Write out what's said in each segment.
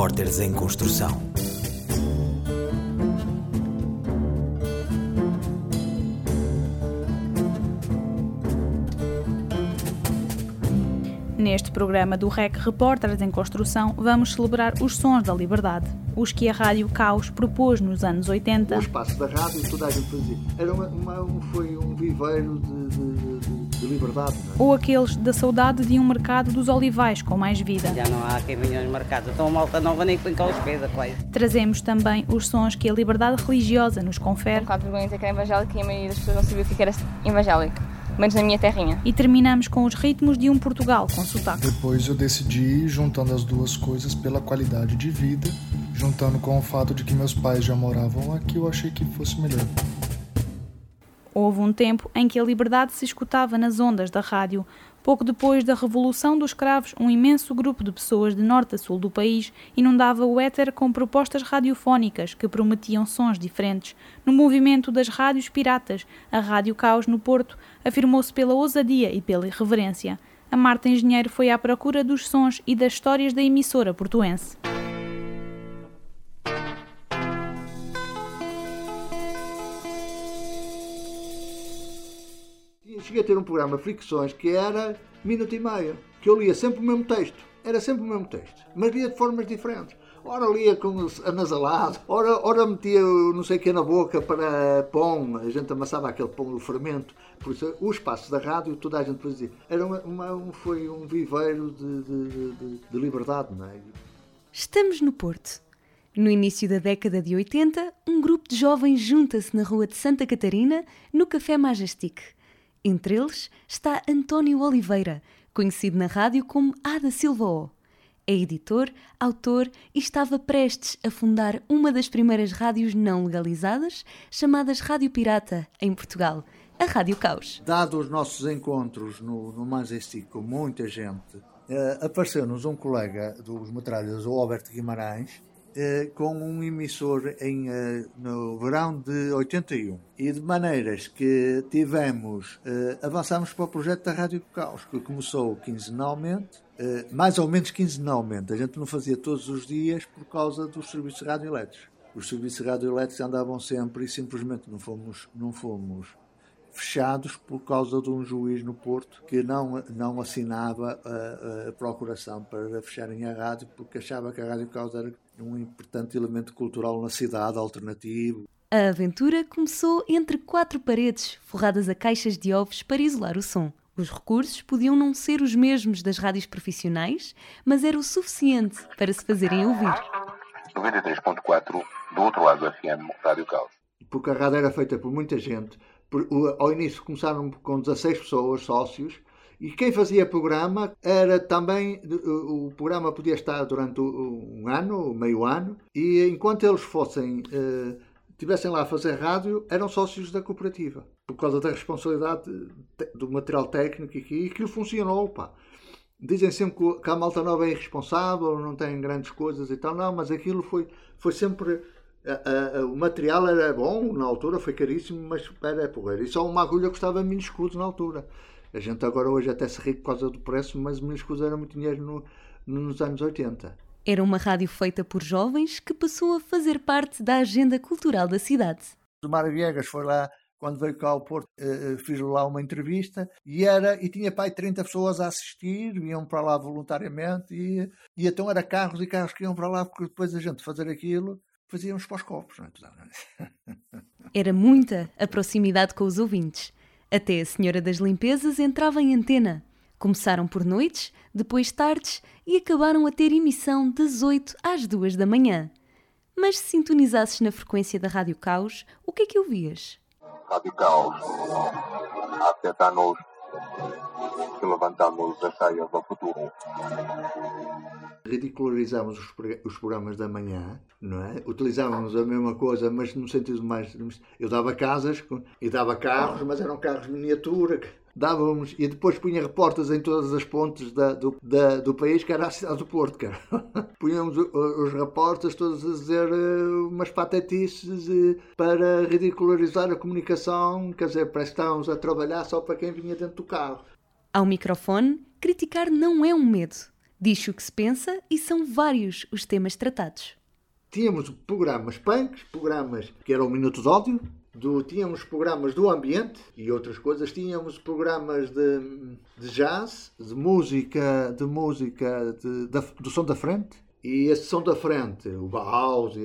Repórteres em Construção. Neste programa do REC Repórteres em Construção, vamos celebrar os sons da liberdade, os que a Rádio Caos propôs nos anos 80. O espaço da rádio, toda a gente fazia. Era uma, uma, foi um viveiro de, de, de, de liberdade. É? Ou aqueles da saudade de um mercado dos olivais com mais vida. Já não há quem venha aos mercados, então a malta nova nem põe cá os pés, quase. Trazemos também os sons que a liberdade religiosa nos confere. Um bocado de vergonha dizer que era evangélico e a maioria das pessoas não sabia o que era evangélico menos na minha terrinha. E terminamos com os ritmos de um Portugal com sotaque. Depois eu decidi, juntando as duas coisas pela qualidade de vida, juntando com o fato de que meus pais já moravam aqui, eu achei que fosse melhor. Houve um tempo em que a liberdade se escutava nas ondas da rádio, Pouco depois da Revolução dos Cravos, um imenso grupo de pessoas de norte a sul do país inundava o éter com propostas radiofónicas que prometiam sons diferentes. No movimento das rádios piratas, a Rádio Caos no Porto afirmou-se pela ousadia e pela irreverência. A Marta Engenheiro foi à procura dos sons e das histórias da emissora portuense. Cheguei a ter um programa Fricções que era minuto e meio, que eu lia sempre o mesmo texto. Era sempre o mesmo texto, mas lia de formas diferentes. Ora lia com anasalado, ora, ora metia não sei o que na boca para pão, a gente amassava aquele pão do fermento. Por isso, o espaço da rádio, toda a gente fazia. Era uma, uma, foi um viveiro de, de, de, de liberdade, não é? Estamos no Porto. No início da década de 80, um grupo de jovens junta-se na rua de Santa Catarina, no Café Majestic. Entre eles está António Oliveira, conhecido na rádio como Ada Silva O. É editor, autor e estava prestes a fundar uma das primeiras rádios não legalizadas, chamadas Rádio Pirata, em Portugal, a Rádio Caos. Dado os nossos encontros no, no Majestic com muita gente, uh, apareceu-nos um colega dos metralhas, o Alberto Guimarães, eh, com um emissor em, eh, no verão de 81. E de maneiras que tivemos, eh, avançamos para o projeto da Rádio Caos, que começou quinzenalmente, mais ou menos quinzenalmente. A gente não fazia todos os dias por causa dos serviços radioelétricos. Os serviços radioelétricos andavam sempre e simplesmente não fomos, não fomos fechados por causa de um juiz no Porto que não, não assinava a, a procuração para fecharem a rádio porque achava que a Rádio Caos era um importante elemento cultural na cidade, alternativo. A aventura começou entre quatro paredes, forradas a caixas de ovos para isolar o som. Os recursos podiam não ser os mesmos das rádios profissionais, mas era o suficiente para se fazerem ouvir. 93.4 do outro lado do FM, Rádio Caos. Porque a rádio era feita por muita gente. Ao início começaram com 16 pessoas, sócios, e quem fazia programa era também. O programa podia estar durante um ano, meio ano, e enquanto eles fossem. Eh, tivessem lá a fazer rádio, eram sócios da cooperativa. Por causa da responsabilidade do material técnico e aquilo funcionou, pá. Dizem sempre que a malta nova é irresponsável, não tem grandes coisas e tal. Não, mas aquilo foi, foi sempre. A, a, o material era bom na altura, foi caríssimo, mas era porreiro. E só uma agulha custava mil escudos na altura. A gente agora hoje até se ri por causa do preço, mas me escusa era muito dinheiro no, nos anos 80. Era uma rádio feita por jovens que passou a fazer parte da agenda cultural da cidade. O Mário Viegas foi lá quando veio cá ao Porto, uh, fiz lá uma entrevista e era e tinha pai 30 pessoas a assistir, iam para lá voluntariamente e, e então era carros e carros que iam para lá porque depois a gente fazer aquilo fazíamos para os copos. Não é? Era muita a proximidade com os ouvintes. Até a Senhora das Limpezas entrava em antena. Começaram por noites, depois tardes e acabaram a ter emissão das 8 às 2 da manhã. Mas se sintonizasses na frequência da Rádio Caos, o que é que ouvias? Rádio Caos. Há sete anos que levantamos as saias do futuro. Ridicularizamos os, programas da manhã, não é? Utilizávamos a mesma coisa, mas no sentido mais. Eu dava casas e dava carros, mas eram carros miniatura. Dávamos e depois punha reportas em todas as pontes da, do, da, do país, que era a cidade do Porto, cara. Punhamos os reportas todos a dizer uh, umas patetices uh, para ridicularizar a comunicação, quer dizer, parece que estávamos a trabalhar só para quem vinha dentro do carro. Ao microfone, criticar não é um medo. Diz o que se pensa e são vários os temas tratados. Tínhamos programas punks, programas que eram o Minuto de Ódio, do, tínhamos programas do ambiente e outras coisas, tínhamos programas de, de jazz, de música, de música de, da, do som da frente, e esse som da frente, o Bauhaus,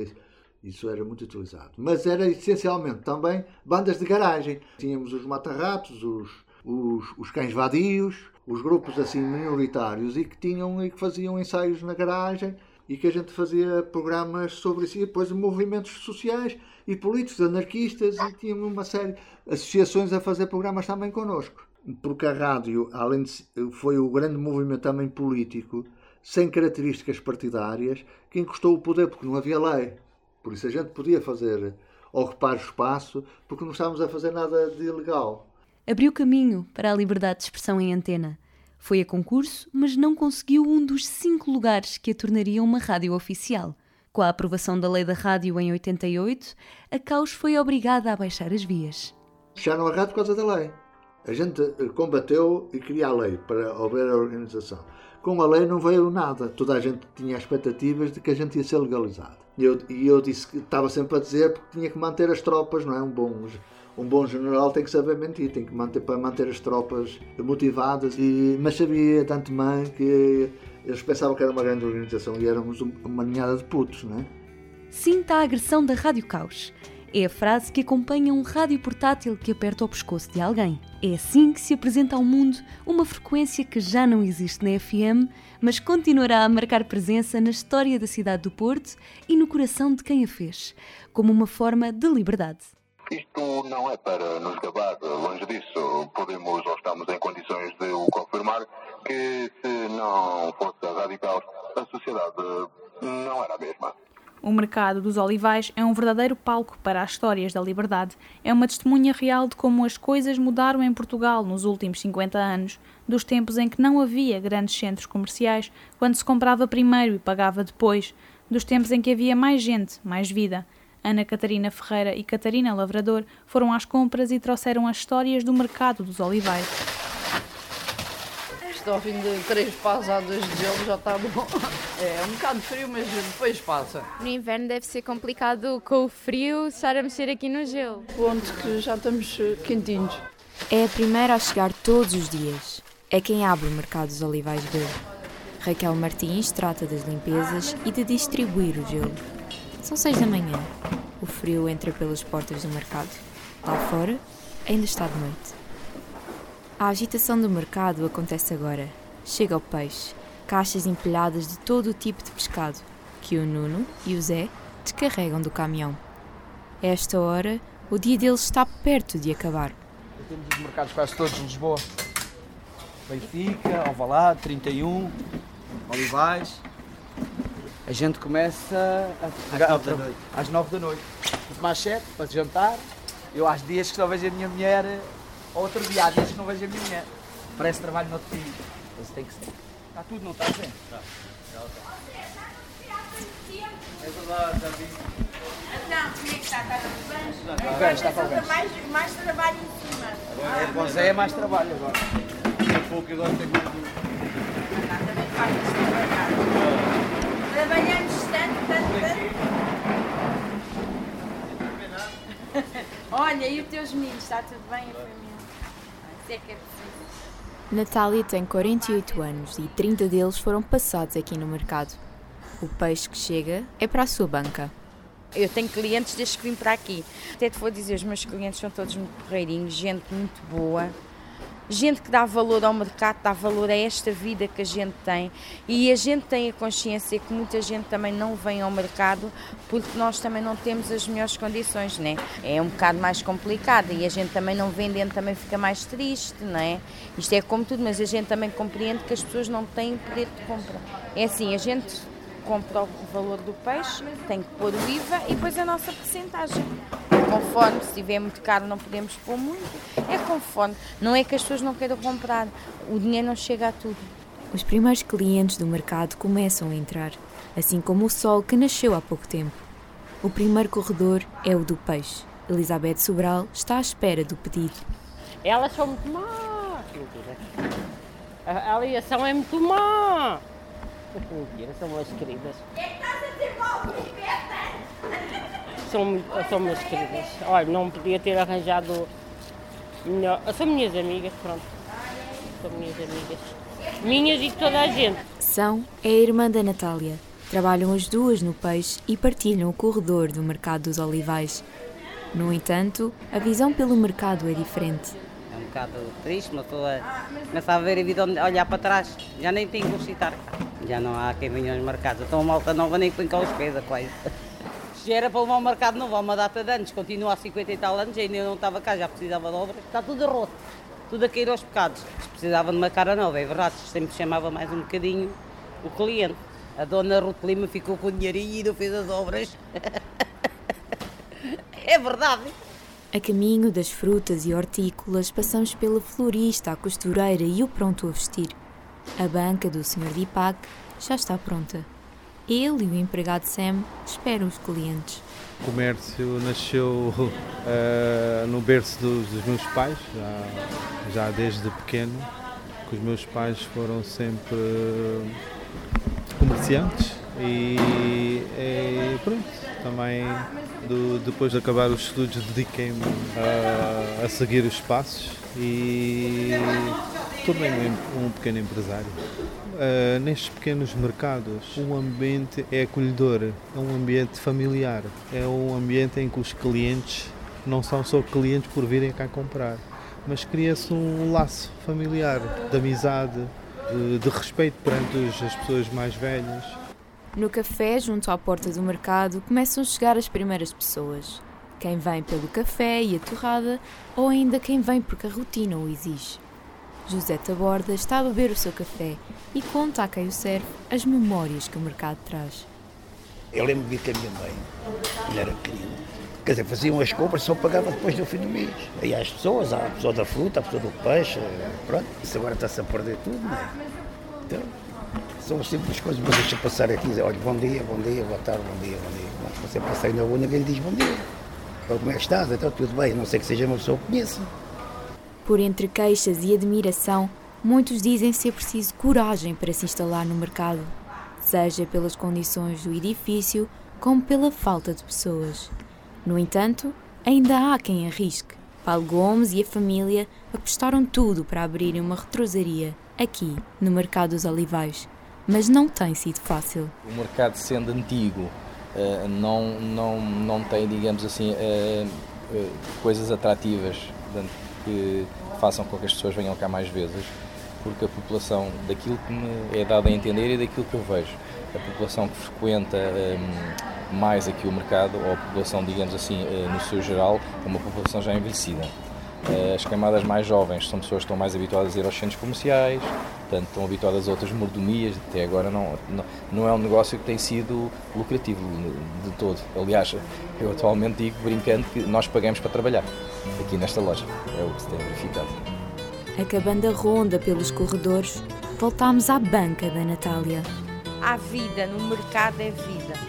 isso era muito utilizado. Mas era essencialmente também bandas de garagem. Tínhamos os matarratos, os, os, os cães vadios, os grupos assim minoritários e que tinham e que faziam ensaios na garagem e que a gente fazia programas sobre isso e depois movimentos sociais e políticos, anarquistas e tínhamos uma série de associações a fazer programas também connosco. Porque a rádio, além de foi o grande movimento também político, sem características partidárias, que encostou o poder porque não havia lei. Por isso a gente podia fazer ocupar espaço porque não estávamos a fazer nada de ilegal. Abriu caminho para a liberdade de expressão em antena. Foi a concurso, mas não conseguiu um dos cinco lugares que a tornariam uma rádio oficial. Com a aprovação da lei da rádio em 88, a Caos foi obrigada a baixar as vias. Fecharam a rádio por causa da lei. A gente combateu e queria a lei para haver a organização. Com a lei não veio nada. Toda a gente tinha expectativas de que a gente ia ser legalizado. E eu, e eu disse que estava sempre a dizer porque tinha que manter as tropas, não é? Um bom, um bom general tem que saber mentir, tem que manter para manter as tropas motivadas. E, mas sabia de antemão que eles pensavam que era uma grande organização e éramos uma ninhada de putos, não é? Sinta a agressão da Rádio Caos. É a frase que acompanha um rádio portátil que aperta o pescoço de alguém. É assim que se apresenta ao mundo uma frequência que já não existe na FM, mas continuará a marcar presença na história da cidade do Porto e no coração de quem a fez, como uma forma de liberdade. Isto não é para nos gabar, longe disso. Podemos ou estamos em condições de o confirmar que se não fosse radical, a sociedade não era a mesma. O mercado dos olivais é um verdadeiro palco para as histórias da liberdade. É uma testemunha real de como as coisas mudaram em Portugal nos últimos 50 anos, dos tempos em que não havia grandes centros comerciais, quando se comprava primeiro e pagava depois, dos tempos em que havia mais gente, mais vida. Ana Catarina Ferreira e Catarina Lavrador foram às compras e trouxeram as histórias do mercado dos olivais ao fim de três passadas de gelo já está bom. É, é um bocado frio, mas depois passa. No inverno deve ser complicado com o frio estar a mexer aqui no gelo. Ponto que já estamos eh, quentinhos. É a primeira a chegar todos os dias. É quem abre o mercado dos olivais verde. Raquel Martins trata das limpezas e de distribuir o gelo. São seis da manhã. O frio entra pelas portas do mercado. Lá fora, ainda está de noite. A agitação do mercado acontece agora. Chega o peixe, caixas empilhadas de todo o tipo de pescado, que o Nuno e o Zé descarregam do caminhão. A esta hora, o dia deles está perto de acabar. Temos os mercados quase todos de Lisboa. Benfica, Alvalade, 31, Olivais. A gente começa a, às, nove da às 9 da noite. Mais cedo, para jantar. Eu às dias que só vejo a minha mulher outro dia, há dias que não vejo a minha mulher. Parece trabalho no outro dia. Mas tem que ser. Está tudo, não está bem? Está. É verdade, já vi. Não, como é que está? Está tudo bem? Está bem, está bem. Mais, mais trabalho em cima. Agora, é, com Zé é mais trabalho agora. Daqui a pouco agora tem mais também faz isso trabalhar. Trabalhamos tanto, tanto, tanto. Olha, e os teus meninos? Está tudo bem, a família? é que é preciso. Natália tem 48 anos e 30 deles foram passados aqui no mercado. O peixe que chega é para a sua banca. Eu tenho clientes desde que vim para aqui. Até te vou dizer, os meus clientes são todos muito porreirinhos, gente muito boa gente que dá valor ao mercado, dá valor a esta vida que a gente tem e a gente tem a consciência que muita gente também não vem ao mercado porque nós também não temos as melhores condições, né? É um bocado mais complicado e a gente também não vendendo também fica mais triste, não é? Isto é como tudo, mas a gente também compreende que as pessoas não têm poder de compra. É assim, a gente compra o valor do peixe, tem que pôr o IVA e depois a nossa porcentagem conforme, se estiver muito caro não podemos pôr muito, é conforme. Não é que as pessoas não queiram comprar, o dinheiro não chega a tudo. Os primeiros clientes do mercado começam a entrar, assim como o sol que nasceu há pouco tempo. O primeiro corredor é o do peixe. Elizabeth Sobral está à espera do pedido. Elas são muito más. A aliação é muito má. Mentira, são umas queridas. São, são umas queridas. Olha, não podia ter arranjado melhor. São minhas amigas, pronto. São minhas amigas. Minhas e de toda a gente. São é a irmã da Natália. Trabalham as duas no peixe e partilham o corredor do Mercado dos Olivais. No entanto, a visão pelo mercado é diferente. É um bocado triste, uma pessoa começa a ver a vida, olhar para trás. Já nem tem que citar. Já não há quem venha aos mercados. Então a malta nova nem põe cá os pés, quase. Se era para levar o mercado novo há uma data de anos, continua há 50 e tal anos, ainda não estava cá, já precisava de obras. Está tudo roto, tudo a cair aos pecados. Precisava de uma cara nova, é verdade, sempre chamava mais um bocadinho o cliente. A dona Ruth Lima ficou com o dinheirinho e não fez as obras. é verdade. A caminho das frutas e hortícolas, passamos pela florista, a costureira e o pronto a vestir. A banca do Sr. Dipak já está pronta. Ele e o empregado Sam esperam os clientes. O comércio nasceu uh, no berço dos, dos, meus pais, já, já desde pequeno, que os meus pais foram sempre comerciantes e, e pronto, também do, depois de acabar os estudos dediquei-me a, a, seguir os passos e tornei-me um pequeno empresário. Uh, nestes pequenos mercados, o ambiente é acolhedor, é um ambiente familiar, é um ambiente em que os clientes não são só clientes por virem cá comprar, mas cria-se um laço familiar, de amizade, de, de respeito perante as pessoas mais velhas. No café, junto à porta do mercado, começam a chegar as primeiras pessoas. Quem vem pelo café e a torrada, ou ainda quem vem porque a rotina o exige. José Taborda está a beber o seu café e conta a quem o serve as memórias que o mercado traz. Eu lembro-me que a minha mãe, quando era pequenino, quer dizer, faziam as compras só pagava depois do fim do mês. Aí as pessoas, a pessoa da fruta, a pessoa do peixe, pronto, isso agora está-se a perder tudo, não é? Então, são simples coisas, mas deixa passar aqui, dizer, olha, bom dia, bom dia, boa tarde, bom dia, bom dia. Bom, você passa aí na rua, ninguém diz bom dia. Como é que estás? Então, tudo bem, não sei que seja uma pessoa que conheça. Por entre queixas e admiração, muitos dizem ser preciso coragem para se instalar no mercado, seja pelas condições do edifício, como pela falta de pessoas. No entanto, ainda há quem arrisque. Paulo Gomes e a família apostaram tudo para abrirem uma retrosaria aqui, no Mercado dos Olivais. Mas não tem sido fácil. O mercado, sendo antigo, eh, não, não, não tem, digamos assim, eh, eh, coisas atrativas que façam com que as pessoas venham cá mais vezes, porque a população, daquilo que me é dado a entender e daquilo que eu vejo, a população que frequenta mais aqui o mercado, ou a população, digamos assim, eh, no seu geral, é uma população já envelhecida. Eh, as camadas mais jovens são pessoas que estão mais habituadas a ir aos centros comerciais, portanto, estão habituadas a outras mordomias, até agora não, não, não é um negócio que tem sido lucrativo de todo. Aliás, eu atualmente digo, brincando, que nós pagamos para trabalhar aqui nesta loja, é o que se tem verificado. Acabando a ronda pelos corredores, voltámos à banca da Natália. Há vida, no mercado é vida.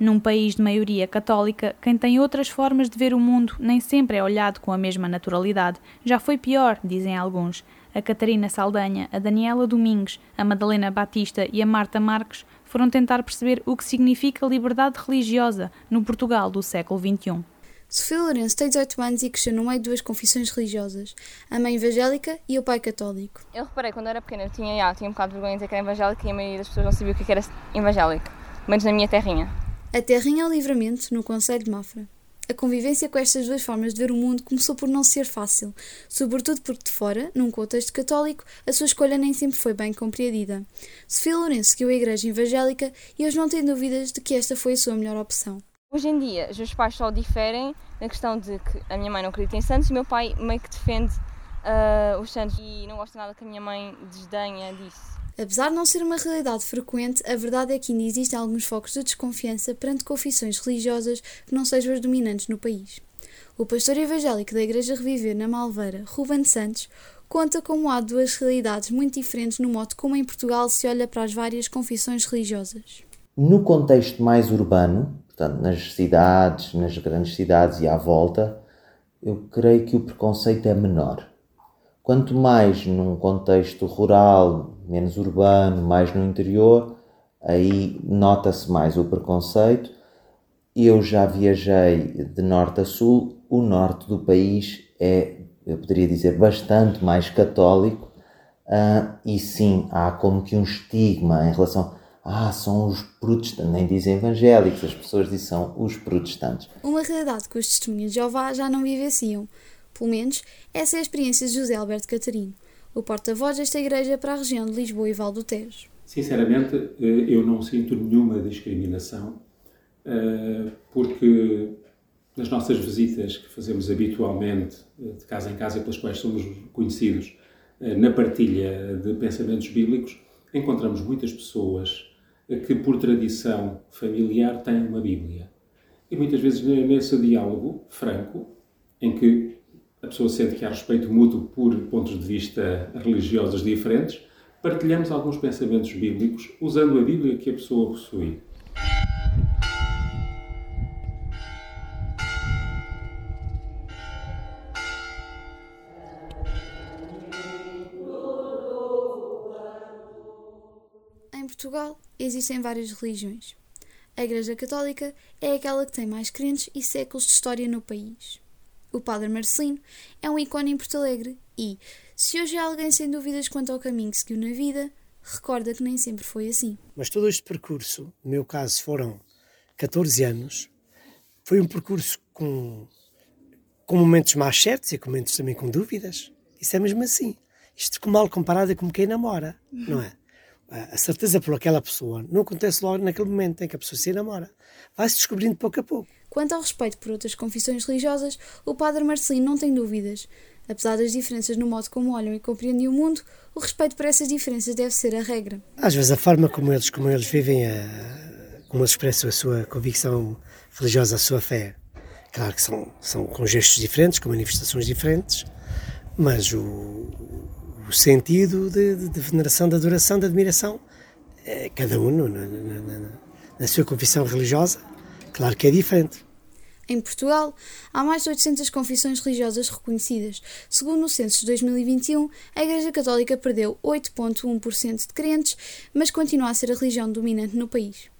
Num país de maioria católica, quem tem outras formas de ver o mundo nem sempre é olhado com a mesma naturalidade. Já foi pior, dizem alguns. A Catarina Saldanha, a Daniela Domingues, a Madalena Batista e a Marta Marques foram tentar perceber o que significa liberdade religiosa no Portugal do século XXI. Sofia Lourenço tem 18 anos e cresceu no meio de duas confissões religiosas, a mãe evangélica e o pai católico. Eu reparei quando era pequena, eu tinha, já, tinha um bocado de vergonha de dizer que era evangélica e a maioria das pessoas não sabia o que era evangélico, menos na minha terrinha. A Terrinha ao Livramento, no Conselho de Mafra. A convivência com estas duas formas de ver o mundo começou por não ser fácil, sobretudo porque de fora, num contexto católico, a sua escolha nem sempre foi bem compreendida. Sofia Lourenço seguiu a Igreja Evangélica e hoje não tem dúvidas de que esta foi a sua melhor opção. Hoje em dia, os meus pais só diferem na questão de que a minha mãe não acredita em santos e o meu pai meio que defende uh, os santos e não gosta nada que a minha mãe desdenha disso. Apesar de não ser uma realidade frequente, a verdade é que ainda existem alguns focos de desconfiança perante confissões religiosas que não sejam as dominantes no país. O pastor evangélico da Igreja Reviver na Malveira, Ruben Santos, conta como há duas realidades muito diferentes no modo como em Portugal se olha para as várias confissões religiosas. No contexto mais urbano, portanto nas cidades, nas grandes cidades e à volta, eu creio que o preconceito é menor Quanto mais num contexto rural, menos urbano, mais no interior, aí nota-se mais o preconceito. Eu já viajei de norte a sul, o norte do país é, eu poderia dizer, bastante mais católico, uh, e sim, há como que um estigma em relação ah, são os protestantes, nem dizem evangélicos, as pessoas dizem são os protestantes. Uma realidade que os testemunhos de Jeová já não vivenciam. Pelo menos, essa é a experiência de José Alberto Catarino, o porta-voz desta igreja para a região de Lisboa e Val do Tejo. Sinceramente, eh, eu não sinto nenhuma discriminação, eh, porque nas nossas visitas que fazemos habitualmente, eh, de casa em casa, pelas quais somos conhecidos, na partilha de pensamentos bíblicos, encontramos muitas pessoas que, por tradição familiar, têm uma Bíblia. E muitas vezes, nesse diálogo franco, em que a pessoa sente que há respeito mútuo por pontos de vista religiosos diferentes, partilhamos alguns pensamentos bíblicos usando a Bíblia que a pessoa possui. Em Portugal existem várias religiões. A Igreja Católica é aquela que tem mais crentes e séculos de história no país. O Padre Marcelino é um ícone em Porto Alegre e, se hoje há alguém sem dúvidas quanto ao caminho que seguiu na vida, recorda que nem sempre foi assim. Mas todo este percurso, no meu caso foram 14 anos, foi um percurso com, com momentos mais certos e com momentos também com dúvidas. Isso é mesmo assim. Isto com mal comparado é como quem namora, não é? A certeza por aquela pessoa não acontece logo naquele momento em que a pessoa se namora. Vai-se descobrindo pouco a pouco. Quanto ao respeito por outras confissões religiosas, o padre Marcelino não tem dúvidas. Apesar das diferenças no modo como olham e compreendem o mundo, o respeito por essas diferenças deve ser a regra. Às vezes a forma como eles, como eles vivem, a, como eles expressam a sua convicção religiosa, a sua fé, claro que são, são com gestos diferentes, com manifestações diferentes, mas o, o sentido de, de, de, veneração, de adoração, de admiração, é cada um na, na, na, na sua confissão religiosa Claro que é diferente. Em Portugal, há mais de 800 confissões religiosas reconhecidas. Segundo o censo de 2021, a Igreja Católica perdeu 8,1% de crentes, mas continua a ser a religião dominante no país.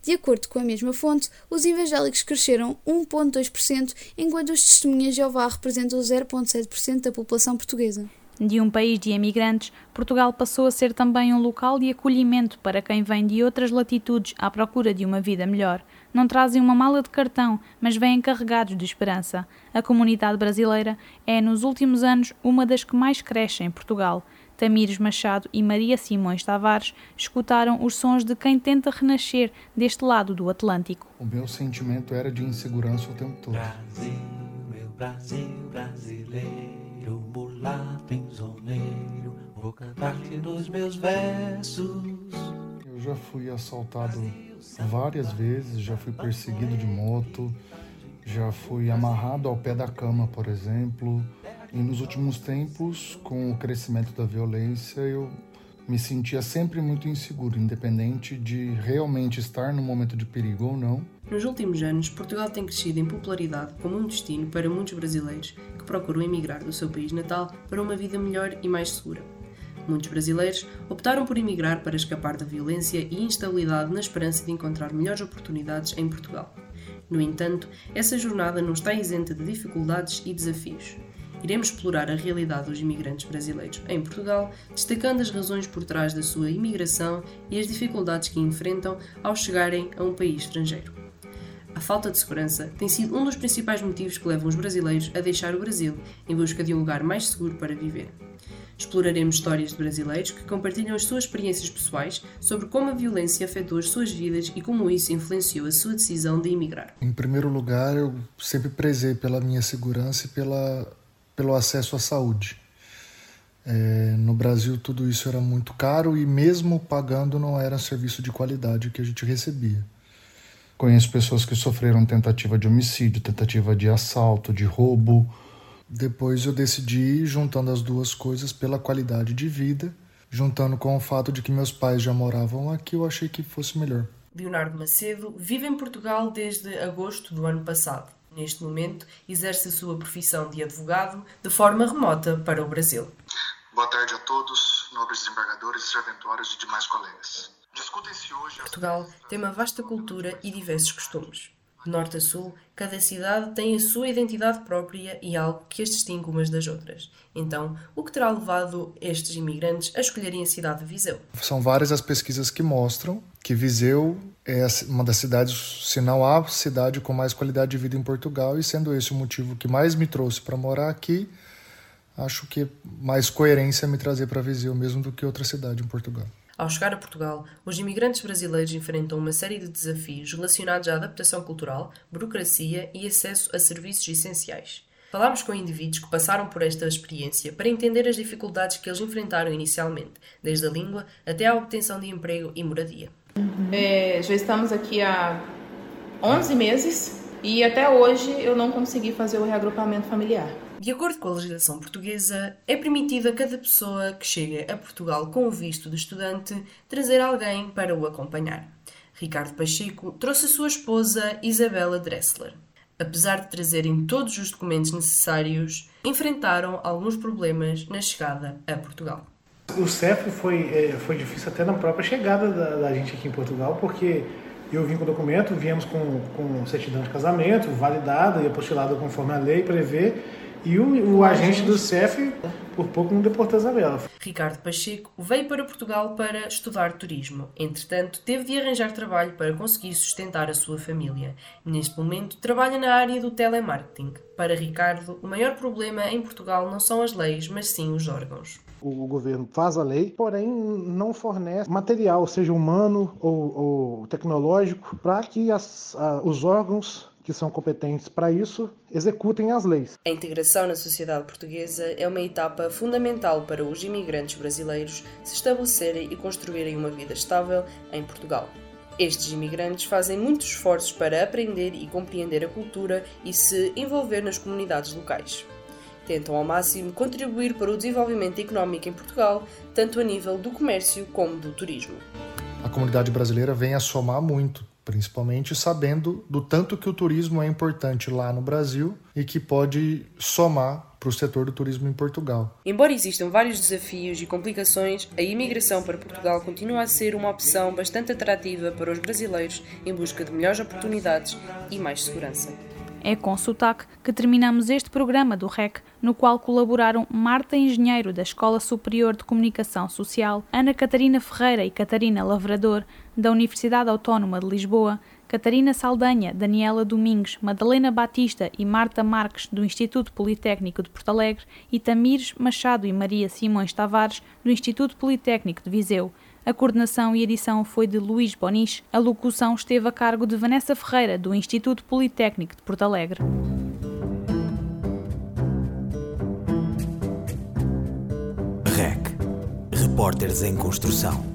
De acordo com a mesma fonte, os evangélicos cresceram 1,2%, enquanto os testemunhas de Jeová representam 0,7% da população portuguesa. De um país de imigrantes, Portugal passou a ser também um local de acolhimento para quem vem de outras latitudes à procura de uma vida melhor não trazem uma mala de cartão, mas vêm carregados de esperança. A comunidade brasileira é, nos últimos anos, uma das que mais cresce em Portugal. Tamires Machado e Maria Simões Tavares escutaram os sons de quem tenta renascer deste lado do Atlântico. O meu sentimento era de insegurança o tempo todo. Brasil, meu Brasil brasileiro, mulato insoneiro, vou cantar-te nos meus versos. Eu já fui assaltado várias vezes, já fui perseguido de moto, já fui amarrado ao pé da cama, por exemplo. E nos últimos tempos, com o crescimento da violência, eu me sentia sempre muito inseguro, independente de realmente estar no momento de perigo ou não. Nos últimos anos, Portugal tem crescido em popularidade como um destino para muitos brasileiros que procuram emigrar do seu país natal para uma vida melhor e mais segura. Muitos brasileiros optaram por emigrar para escapar da violência e instabilidade na esperança de encontrar melhores oportunidades em Portugal. No entanto, essa jornada não está isenta de dificuldades e desafios. Iremos explorar a realidade dos imigrantes brasileiros em Portugal, destacando as razões por trás da sua imigração e as dificuldades que enfrentam ao chegarem a um país estrangeiro. A falta de segurança tem sido um dos principais motivos que levam os brasileiros a deixar o Brasil em busca de um lugar mais seguro para viver. Exploraremos histórias de brasileiros que compartilham as suas experiências pessoais sobre como a violência afetou as suas vidas e como isso influenciou a sua decisão de emigrar. Em primeiro lugar, eu sempre prezei pela minha segurança e pela, pelo acesso à saúde. É, no Brasil, tudo isso era muito caro e, mesmo pagando, não era serviço de qualidade que a gente recebia. Conheço pessoas que sofreram tentativa de homicídio, tentativa de assalto, de roubo depois eu decidi juntando as duas coisas pela qualidade de vida, juntando com o fato de que meus pais já moravam aqui, eu achei que fosse melhor. Leonardo Macedo vive em Portugal desde agosto do ano passado. Neste momento, exerce a sua profissão de advogado de forma remota para o Brasil. Boa tarde a todos, nobres desembargadores, serventuários e demais colegas. Discutem-se hoje. Portugal tem uma vasta cultura e diversos costumes. Norte a sul, cada cidade tem a sua identidade própria e algo que as distingue umas das outras. Então, o que terá levado estes imigrantes a escolherem a cidade de Viseu? São várias as pesquisas que mostram que Viseu é uma das cidades, se não a cidade com mais qualidade de vida em Portugal, e sendo esse o motivo que mais me trouxe para morar aqui, acho que mais coerência me trazer para Viseu mesmo do que outra cidade em Portugal. Ao chegar a Portugal, os imigrantes brasileiros enfrentam uma série de desafios relacionados à adaptação cultural, burocracia e acesso a serviços essenciais. Falámos com indivíduos que passaram por esta experiência para entender as dificuldades que eles enfrentaram inicialmente, desde a língua até à obtenção de emprego e moradia. É, já estamos aqui há 11 meses e até hoje eu não consegui fazer o reagrupamento familiar. De acordo com a legislação portuguesa, é permitido a cada pessoa que chega a Portugal com o visto de estudante trazer alguém para o acompanhar. Ricardo Pacheco trouxe a sua esposa Isabela Dressler. Apesar de trazerem todos os documentos necessários, enfrentaram alguns problemas na chegada a Portugal. O CEF foi, é, foi difícil até na própria chegada da, da gente aqui em Portugal, porque eu vim com o documento, viemos com, com certidão de casamento, validada e apostilada conforme a lei prevê, e o, o agente do CEF, por pouco, não deportou a Isabela. Ricardo Pacheco veio para Portugal para estudar turismo. Entretanto, teve de arranjar trabalho para conseguir sustentar a sua família. Neste momento, trabalha na área do telemarketing. Para Ricardo, o maior problema em Portugal não são as leis, mas sim os órgãos. O governo faz a lei, porém não fornece material, seja humano ou, ou tecnológico, para que as, a, os órgãos que são competentes para isso executem as leis. A integração na sociedade portuguesa é uma etapa fundamental para os imigrantes brasileiros se estabelecerem e construírem uma vida estável em Portugal. Estes imigrantes fazem muitos esforços para aprender e compreender a cultura e se envolver nas comunidades locais. Tentam ao máximo contribuir para o desenvolvimento económico em Portugal, tanto a nível do comércio como do turismo. A comunidade brasileira vem a somar muito principalmente sabendo do tanto que o turismo é importante lá no Brasil e que pode somar para o setor do turismo em Portugal. Embora existam vários desafios e complicações, a imigração para Portugal continua a ser uma opção bastante atrativa para os brasileiros em busca de melhores oportunidades e mais segurança. É com sotaque que terminamos este programa do REC, no qual colaboraram Marta Engenheiro, da Escola Superior de Comunicação Social, Ana Catarina Ferreira e Catarina Lavrador, da Universidade Autónoma de Lisboa, Catarina Saldanha, Daniela Domingues, Madalena Batista e Marta Marques, do Instituto Politécnico de Porto Alegre, e Tamires Machado e Maria Simões Tavares, do Instituto Politécnico de Viseu. A coordenação e edição foi de Luís Bonis. A locução esteve a cargo de Vanessa Ferreira, do Instituto Politécnico de Porto Alegre. REC Repórteres em Construção